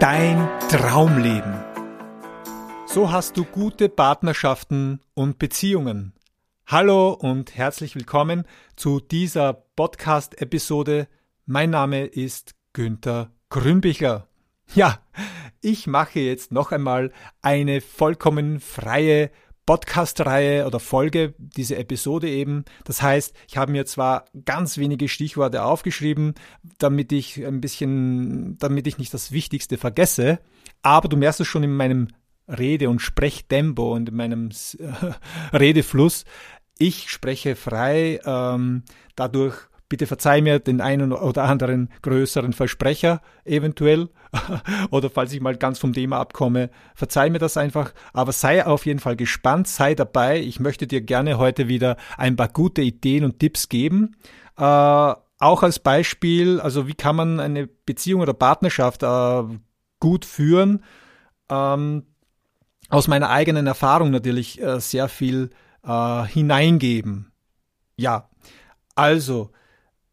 dein Traumleben. So hast du gute Partnerschaften und Beziehungen. Hallo und herzlich willkommen zu dieser Podcast-Episode. Mein Name ist Günther Grünbichler. Ja, ich mache jetzt noch einmal eine vollkommen freie Podcast-Reihe oder Folge, diese Episode eben. Das heißt, ich habe mir zwar ganz wenige Stichworte aufgeschrieben, damit ich ein bisschen, damit ich nicht das Wichtigste vergesse, aber du merkst es schon in meinem Rede- und Sprechtempo und in meinem Redefluss. Ich spreche frei, ähm, dadurch bitte verzeih mir den einen oder anderen größeren Versprecher eventuell oder falls ich mal ganz vom Thema abkomme, verzeih mir das einfach, aber sei auf jeden Fall gespannt, sei dabei. Ich möchte dir gerne heute wieder ein paar gute Ideen und Tipps geben. Äh, auch als Beispiel, also wie kann man eine Beziehung oder Partnerschaft äh, gut führen? Ähm, aus meiner eigenen Erfahrung natürlich äh, sehr viel äh, hineingeben. Ja, also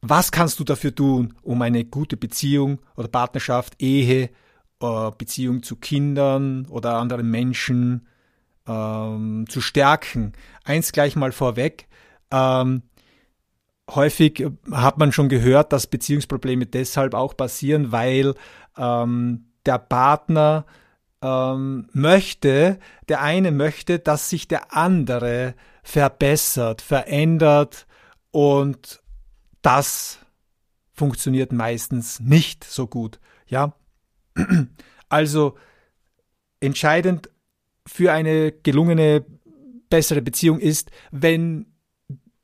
was kannst du dafür tun, um eine gute Beziehung oder Partnerschaft, Ehe, äh, Beziehung zu Kindern oder anderen Menschen ähm, zu stärken? Eins gleich mal vorweg. Ähm, häufig hat man schon gehört, dass Beziehungsprobleme deshalb auch passieren, weil ähm, der Partner ähm, möchte, der eine möchte, dass sich der andere verbessert, verändert und das funktioniert meistens nicht so gut. Ja, also entscheidend für eine gelungene, bessere Beziehung ist, wenn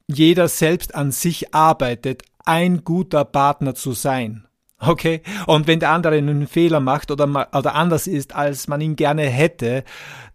jeder selbst an sich arbeitet, ein guter Partner zu sein. Okay? Und wenn der andere einen Fehler macht oder, oder anders ist, als man ihn gerne hätte,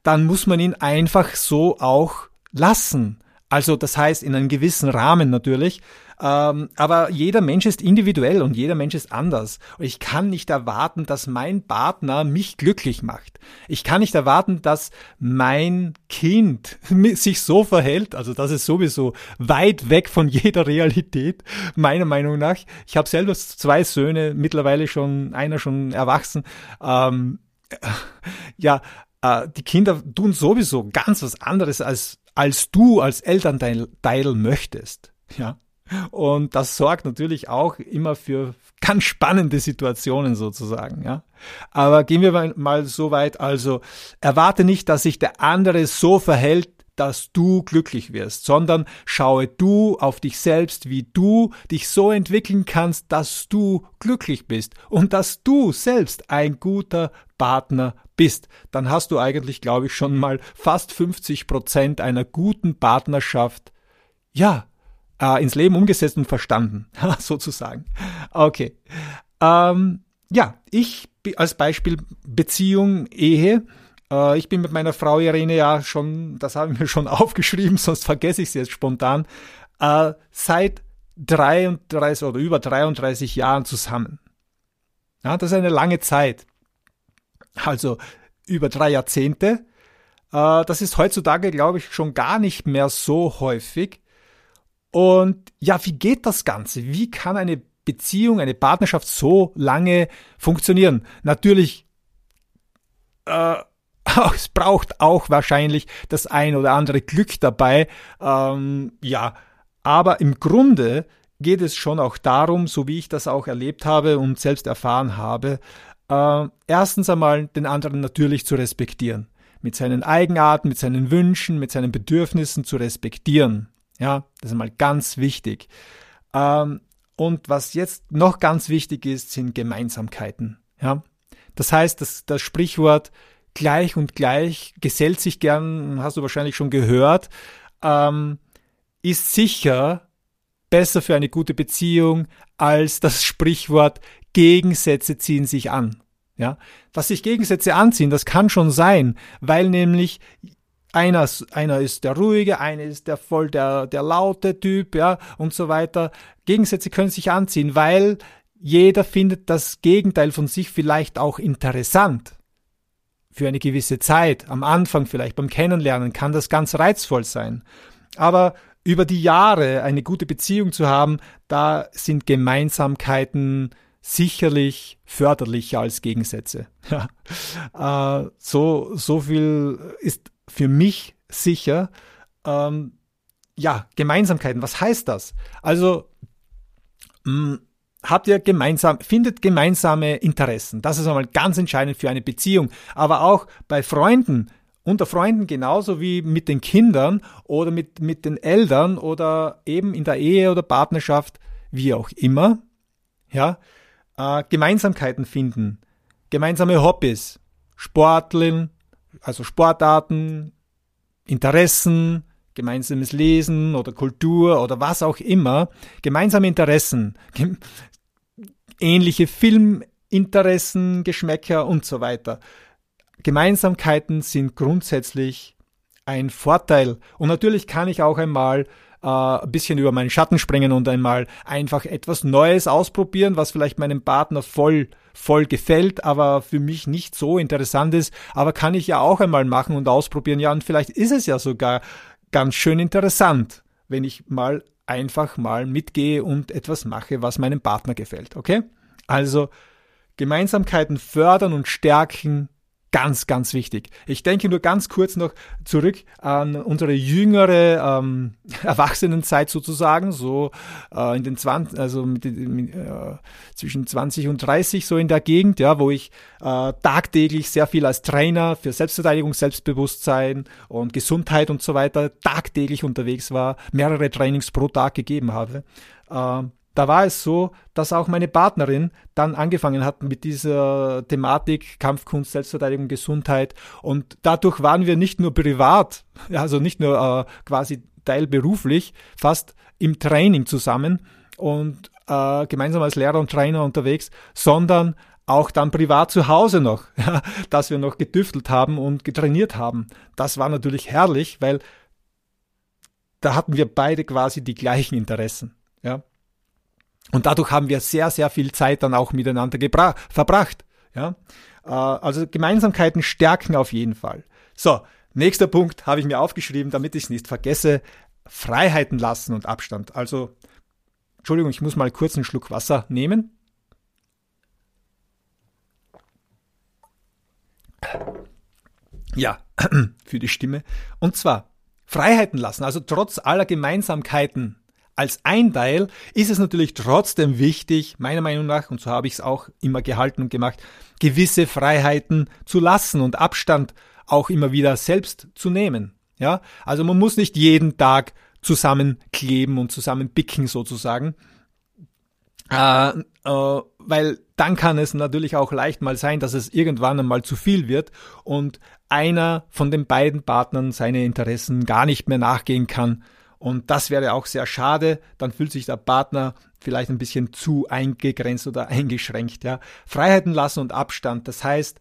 dann muss man ihn einfach so auch lassen. Also das heißt in einem gewissen Rahmen natürlich. Ähm, aber jeder Mensch ist individuell und jeder Mensch ist anders. Und ich kann nicht erwarten, dass mein Partner mich glücklich macht. Ich kann nicht erwarten, dass mein Kind sich so verhält, also das ist sowieso weit weg von jeder Realität, meiner Meinung nach. Ich habe selber zwei Söhne, mittlerweile schon, einer schon erwachsen. Ähm, ja, äh, die Kinder tun sowieso ganz was anderes als als du als Elternteil möchtest. Ja. Und das sorgt natürlich auch immer für ganz spannende Situationen sozusagen, ja. Aber gehen wir mal so weit, also erwarte nicht, dass sich der andere so verhält, dass du glücklich wirst, sondern schaue du auf dich selbst, wie du dich so entwickeln kannst, dass du glücklich bist und dass du selbst ein guter Partner bist. Dann hast du eigentlich, glaube ich, schon mal fast 50 Prozent einer guten Partnerschaft, ja, äh, ins Leben umgesetzt und verstanden, sozusagen. Okay. Ähm, ja, ich als Beispiel Beziehung, Ehe. Äh, ich bin mit meiner Frau Irene ja schon, das habe ich mir schon aufgeschrieben, sonst vergesse ich es jetzt spontan, äh, seit 33 oder über 33 Jahren zusammen. Ja, das ist eine lange Zeit. Also über drei Jahrzehnte. Äh, das ist heutzutage, glaube ich, schon gar nicht mehr so häufig. Und ja, wie geht das Ganze? Wie kann eine Beziehung, eine Partnerschaft so lange funktionieren? Natürlich, äh, es braucht auch wahrscheinlich das ein oder andere Glück dabei. Ähm, ja, aber im Grunde geht es schon auch darum, so wie ich das auch erlebt habe und selbst erfahren habe, äh, erstens einmal den anderen natürlich zu respektieren. Mit seinen Eigenarten, mit seinen Wünschen, mit seinen Bedürfnissen zu respektieren. Ja, das ist mal ganz wichtig. Ähm, und was jetzt noch ganz wichtig ist, sind Gemeinsamkeiten. Ja, das heißt, das, das Sprichwort gleich und gleich gesellt sich gern, hast du wahrscheinlich schon gehört, ähm, ist sicher besser für eine gute Beziehung als das Sprichwort Gegensätze ziehen sich an. Ja, dass sich Gegensätze anziehen, das kann schon sein, weil nämlich einer, einer ist der ruhige, einer ist der voll der, der laute Typ, ja, und so weiter. Gegensätze können sich anziehen, weil jeder findet das Gegenteil von sich vielleicht auch interessant. Für eine gewisse Zeit, am Anfang vielleicht beim Kennenlernen, kann das ganz reizvoll sein. Aber über die Jahre eine gute Beziehung zu haben, da sind Gemeinsamkeiten sicherlich förderlicher als Gegensätze. Ja. Äh, so, so viel ist für mich sicher. Ähm, ja, Gemeinsamkeiten, was heißt das? Also, mh, mm, habt ihr gemeinsam, findet gemeinsame Interessen. Das ist einmal ganz entscheidend für eine Beziehung. Aber auch bei Freunden, unter Freunden genauso wie mit den Kindern oder mit, mit den Eltern oder eben in der Ehe oder Partnerschaft, wie auch immer. Ja, äh, Gemeinsamkeiten finden, gemeinsame Hobbys, Sporteln, also Sportarten, Interessen, gemeinsames Lesen oder Kultur oder was auch immer, gemeinsame Interessen, ähnliche Filminteressen, Geschmäcker und so weiter. Gemeinsamkeiten sind grundsätzlich ein Vorteil. Und natürlich kann ich auch einmal äh, ein bisschen über meinen Schatten springen und einmal einfach etwas Neues ausprobieren, was vielleicht meinem Partner voll voll gefällt, aber für mich nicht so interessant ist, aber kann ich ja auch einmal machen und ausprobieren. Ja, und vielleicht ist es ja sogar ganz schön interessant, wenn ich mal einfach mal mitgehe und etwas mache, was meinem Partner gefällt, okay? Also Gemeinsamkeiten fördern und stärken ganz, ganz wichtig. Ich denke nur ganz kurz noch zurück an unsere jüngere ähm, Erwachsenenzeit sozusagen, so äh, in den 20, also mit, mit, äh, zwischen 20 und 30 so in der Gegend, ja, wo ich äh, tagtäglich sehr viel als Trainer für Selbstverteidigung, Selbstbewusstsein und Gesundheit und so weiter tagtäglich unterwegs war, mehrere Trainings pro Tag gegeben habe. Äh, da war es so, dass auch meine Partnerin dann angefangen hat mit dieser Thematik Kampfkunst, Selbstverteidigung, Gesundheit und dadurch waren wir nicht nur privat, also nicht nur äh, quasi teilberuflich, fast im Training zusammen und äh, gemeinsam als Lehrer und Trainer unterwegs, sondern auch dann privat zu Hause noch, ja, dass wir noch getüftelt haben und getrainiert haben. Das war natürlich herrlich, weil da hatten wir beide quasi die gleichen Interessen. Ja. Und dadurch haben wir sehr, sehr viel Zeit dann auch miteinander verbracht. Ja? Äh, also Gemeinsamkeiten stärken auf jeden Fall. So, nächster Punkt habe ich mir aufgeschrieben, damit ich es nicht vergesse. Freiheiten lassen und Abstand. Also, Entschuldigung, ich muss mal kurz einen Schluck Wasser nehmen. Ja, für die Stimme. Und zwar Freiheiten lassen, also trotz aller Gemeinsamkeiten als ein Teil ist es natürlich trotzdem wichtig, meiner Meinung nach, und so habe ich es auch immer gehalten und gemacht, gewisse Freiheiten zu lassen und Abstand auch immer wieder selbst zu nehmen. Ja, also man muss nicht jeden Tag zusammenkleben und zusammenbicken sozusagen, äh, äh, weil dann kann es natürlich auch leicht mal sein, dass es irgendwann einmal zu viel wird und einer von den beiden Partnern seine Interessen gar nicht mehr nachgehen kann und das wäre auch sehr schade. Dann fühlt sich der Partner vielleicht ein bisschen zu eingegrenzt oder eingeschränkt. Ja. Freiheiten lassen und Abstand. Das heißt,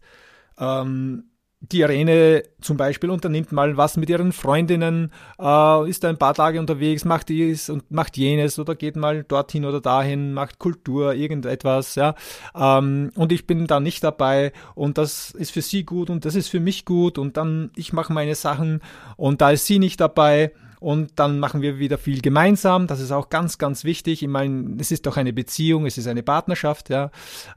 ähm, die Irene zum Beispiel unternimmt mal was mit ihren Freundinnen, äh, ist ein paar Tage unterwegs, macht dies und macht jenes oder geht mal dorthin oder dahin, macht Kultur, irgendetwas, ja. Ähm, und ich bin da nicht dabei und das ist für sie gut und das ist für mich gut und dann ich mache meine Sachen und da ist sie nicht dabei und dann machen wir wieder viel gemeinsam. Das ist auch ganz, ganz wichtig. Ich meine, es ist doch eine Beziehung, es ist eine Partnerschaft, ja.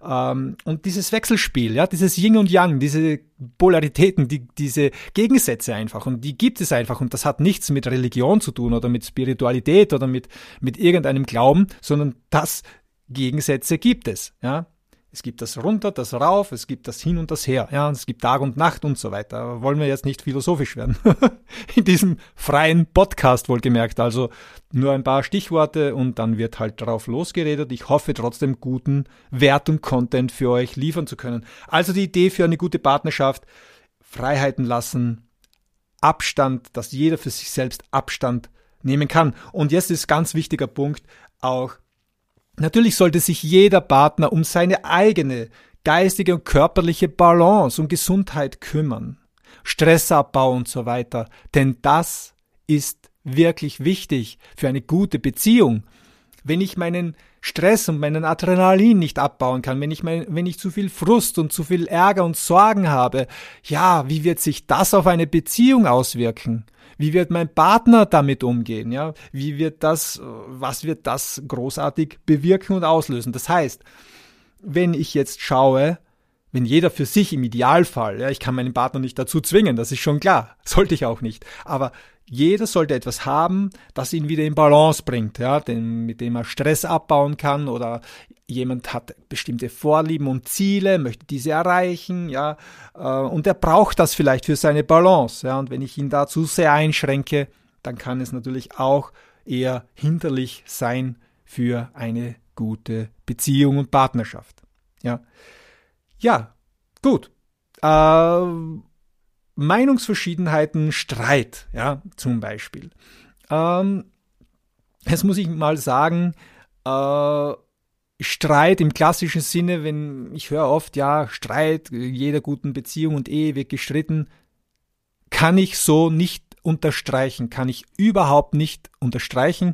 Ähm, und dieses Wechselspiel, ja, dieses Yin und Yang, diese Polaritäten, die, diese Gegensätze einfach. Und die gibt es einfach. Und das hat nichts mit Religion zu tun oder mit Spiritualität oder mit, mit irgendeinem Glauben, sondern das Gegensätze gibt es, ja. Es gibt das runter, das rauf, es gibt das hin und das her, ja, es gibt Tag und Nacht und so weiter. Aber wollen wir jetzt nicht philosophisch werden. In diesem freien Podcast wohlgemerkt. Also nur ein paar Stichworte und dann wird halt darauf losgeredet. Ich hoffe trotzdem guten Wert und Content für euch liefern zu können. Also die Idee für eine gute Partnerschaft, Freiheiten lassen, Abstand, dass jeder für sich selbst Abstand nehmen kann. Und jetzt ist ganz wichtiger Punkt auch Natürlich sollte sich jeder Partner um seine eigene geistige und körperliche Balance und Gesundheit kümmern. Stressabbau und so weiter. Denn das ist wirklich wichtig für eine gute Beziehung. Wenn ich meinen Stress und meinen Adrenalin nicht abbauen kann, wenn ich, mein, wenn ich zu viel Frust und zu viel Ärger und Sorgen habe, ja, wie wird sich das auf eine Beziehung auswirken? Wie wird mein Partner damit umgehen? Ja, wie wird das, was wird das großartig bewirken und auslösen? Das heißt, wenn ich jetzt schaue, wenn jeder für sich im Idealfall, ja, ich kann meinen Partner nicht dazu zwingen, das ist schon klar, sollte ich auch nicht, aber jeder sollte etwas haben, das ihn wieder in Balance bringt, ja, den, mit dem er Stress abbauen kann oder jemand hat bestimmte Vorlieben und Ziele, möchte diese erreichen, ja, äh, und er braucht das vielleicht für seine Balance, ja, und wenn ich ihn da zu sehr einschränke, dann kann es natürlich auch eher hinderlich sein für eine gute Beziehung und Partnerschaft, ja. Ja, gut. Äh, Meinungsverschiedenheiten, Streit, ja, zum Beispiel. Ähm, jetzt muss ich mal sagen, äh, Streit im klassischen Sinne, wenn ich höre oft, ja, Streit, jeder guten Beziehung und Ehe wird gestritten, kann ich so nicht unterstreichen, kann ich überhaupt nicht unterstreichen.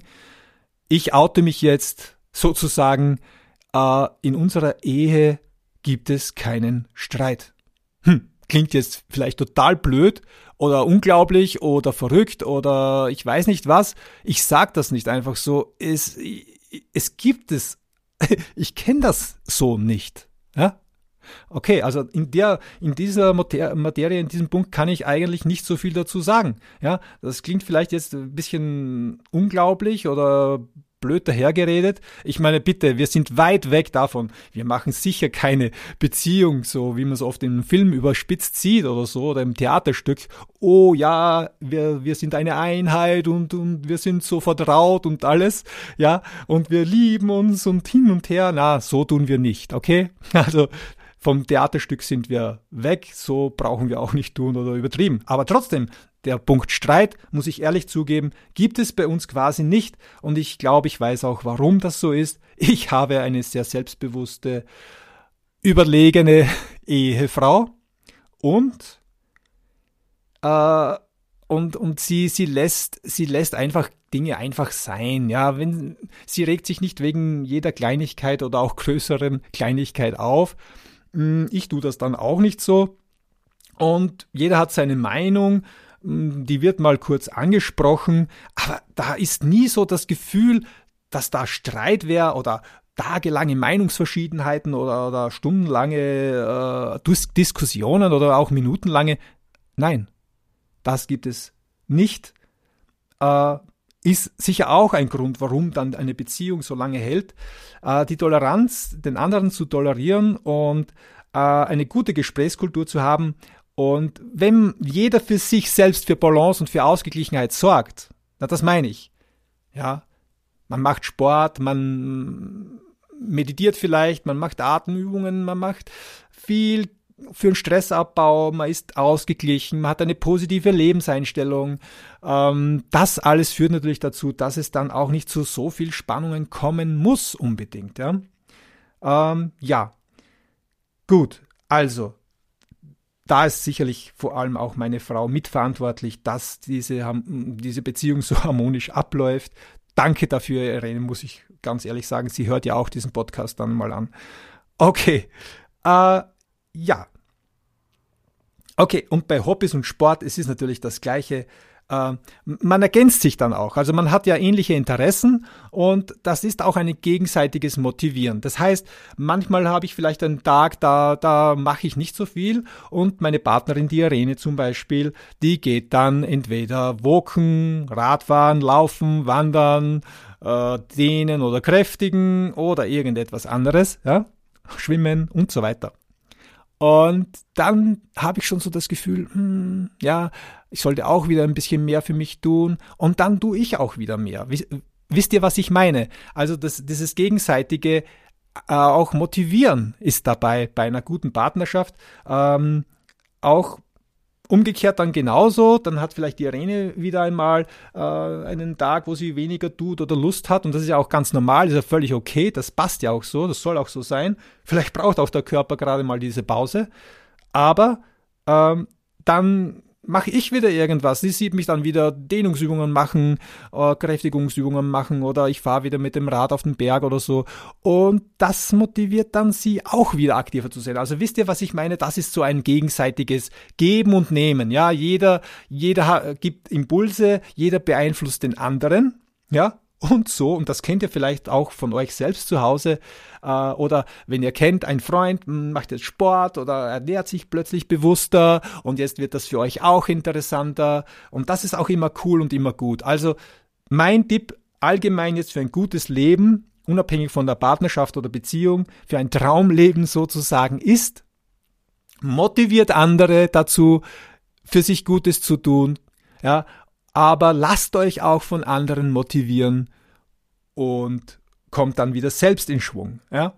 Ich oute mich jetzt sozusagen, äh, in unserer Ehe gibt es keinen Streit. Hm, klingt jetzt vielleicht total blöd oder unglaublich oder verrückt oder ich weiß nicht was. Ich sag das nicht einfach so. Es, es gibt es. Ich kenne das so nicht. Ja? Okay, also in der, in dieser Materie, in diesem Punkt kann ich eigentlich nicht so viel dazu sagen. Ja, das klingt vielleicht jetzt ein bisschen unglaublich oder blöd dahergeredet. Ich meine, bitte, wir sind weit weg davon. Wir machen sicher keine Beziehung, so wie man es oft im Film überspitzt sieht oder so, oder im Theaterstück. Oh ja, wir, wir sind eine Einheit und, und wir sind so vertraut und alles, ja, und wir lieben uns und hin und her. Na, so tun wir nicht, okay? Also, vom Theaterstück sind wir weg, so brauchen wir auch nicht tun oder übertrieben. Aber trotzdem, der Punkt Streit, muss ich ehrlich zugeben, gibt es bei uns quasi nicht und ich glaube, ich weiß auch, warum das so ist. Ich habe eine sehr selbstbewusste, überlegene Ehefrau und äh, und, und sie, sie lässt, sie lässt einfach Dinge einfach sein. Ja, wenn, sie regt sich nicht wegen jeder Kleinigkeit oder auch größeren Kleinigkeit auf. Hm, ich tue das dann auch nicht so. Und jeder hat seine Meinung die wird mal kurz angesprochen, aber da ist nie so das Gefühl, dass da Streit wäre oder tagelange Meinungsverschiedenheiten oder, oder stundenlange äh, Diskussionen oder auch minutenlange. Nein, das gibt es nicht. Äh, ist sicher auch ein Grund, warum dann eine Beziehung so lange hält. Äh, die Toleranz, den anderen zu tolerieren und äh, eine gute Gesprächskultur zu haben und wenn jeder für sich selbst für Balance und für Ausgeglichenheit sorgt, na, das meine ich. Ja, man macht Sport, man meditiert vielleicht, man macht Atemübungen, man macht viel für den Stressabbau, man ist ausgeglichen, man hat eine positive Lebenseinstellung. Ähm, das alles führt natürlich dazu, dass es dann auch nicht zu so viel Spannungen kommen muss unbedingt. Ja, ähm, ja. gut. Also da ist sicherlich vor allem auch meine Frau mitverantwortlich, dass diese, diese Beziehung so harmonisch abläuft. Danke dafür, Irene, muss ich ganz ehrlich sagen. Sie hört ja auch diesen Podcast dann mal an. Okay, äh, ja. Okay, und bei Hobbys und Sport es ist natürlich das Gleiche. Äh, man ergänzt sich dann auch. Also man hat ja ähnliche Interessen und das ist auch ein gegenseitiges Motivieren. Das heißt, manchmal habe ich vielleicht einen Tag, da, da mache ich nicht so viel und meine Partnerin, die Irene zum Beispiel, die geht dann entweder walken, Radfahren, laufen, wandern, äh, dehnen oder kräftigen oder irgendetwas anderes, ja, schwimmen und so weiter. Und dann habe ich schon so das Gefühl, hm, ja, ich sollte auch wieder ein bisschen mehr für mich tun. Und dann tue ich auch wieder mehr. Wisst ihr, was ich meine? Also das, dieses gegenseitige äh, auch motivieren ist dabei bei einer guten Partnerschaft. Ähm, auch Umgekehrt dann genauso, dann hat vielleicht die Irene wieder einmal äh, einen Tag, wo sie weniger tut oder Lust hat. Und das ist ja auch ganz normal, ist ja völlig okay, das passt ja auch so, das soll auch so sein. Vielleicht braucht auch der Körper gerade mal diese Pause, aber ähm, dann mache ich wieder irgendwas. Sie sieht mich dann wieder Dehnungsübungen machen, äh, Kräftigungsübungen machen oder ich fahre wieder mit dem Rad auf den Berg oder so. Und das motiviert dann sie auch wieder aktiver zu sein. Also wisst ihr, was ich meine? Das ist so ein gegenseitiges Geben und Nehmen. Ja, jeder, jeder gibt Impulse, jeder beeinflusst den anderen. Ja, und so, und das kennt ihr vielleicht auch von euch selbst zu Hause, äh, oder wenn ihr kennt, ein Freund hm, macht jetzt Sport oder ernährt sich plötzlich bewusster und jetzt wird das für euch auch interessanter und das ist auch immer cool und immer gut. Also mein Tipp allgemein jetzt für ein gutes Leben, unabhängig von der Partnerschaft oder Beziehung, für ein Traumleben sozusagen ist, motiviert andere dazu, für sich Gutes zu tun, ja, aber lasst euch auch von anderen motivieren und kommt dann wieder selbst in Schwung, ja.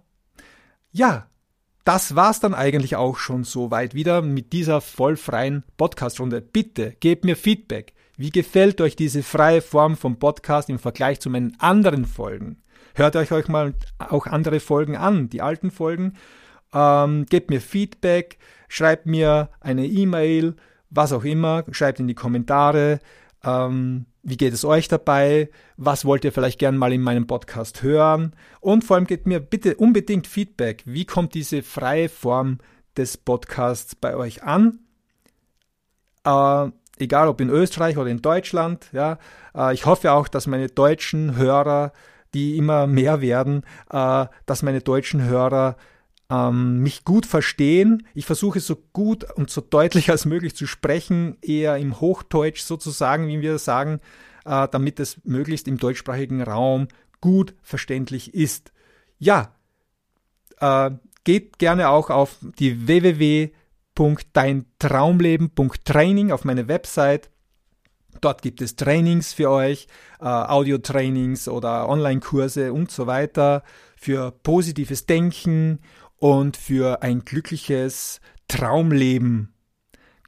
Ja, das war's dann eigentlich auch schon soweit wieder mit dieser vollfreien Podcast-Runde. Bitte gebt mir Feedback. Wie gefällt euch diese freie Form vom Podcast im Vergleich zu meinen anderen Folgen? Hört euch euch mal auch andere Folgen an, die alten Folgen. Ähm, gebt mir Feedback, schreibt mir eine E-Mail, was auch immer, schreibt in die Kommentare. Ähm, wie geht es euch dabei? Was wollt ihr vielleicht gern mal in meinem Podcast hören? Und vor allem gebt mir bitte unbedingt Feedback. Wie kommt diese freie Form des Podcasts bei euch an? Äh, egal ob in Österreich oder in Deutschland. Ja, äh, ich hoffe auch, dass meine deutschen Hörer, die immer mehr werden, äh, dass meine deutschen Hörer ähm, mich gut verstehen. Ich versuche so gut und so deutlich als möglich zu sprechen, eher im Hochdeutsch sozusagen, wie wir sagen, äh, damit es möglichst im deutschsprachigen Raum gut verständlich ist. Ja, äh, geht gerne auch auf die www www.deintraumleben.training auf meine Website. Dort gibt es Trainings für euch, äh, Audio-Trainings oder Online-Kurse und so weiter für positives Denken und für ein glückliches Traumleben.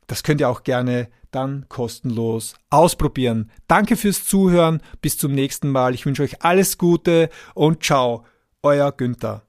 Das könnt ihr auch gerne dann kostenlos ausprobieren. Danke fürs Zuhören. Bis zum nächsten Mal. Ich wünsche euch alles Gute und ciao. Euer Günther.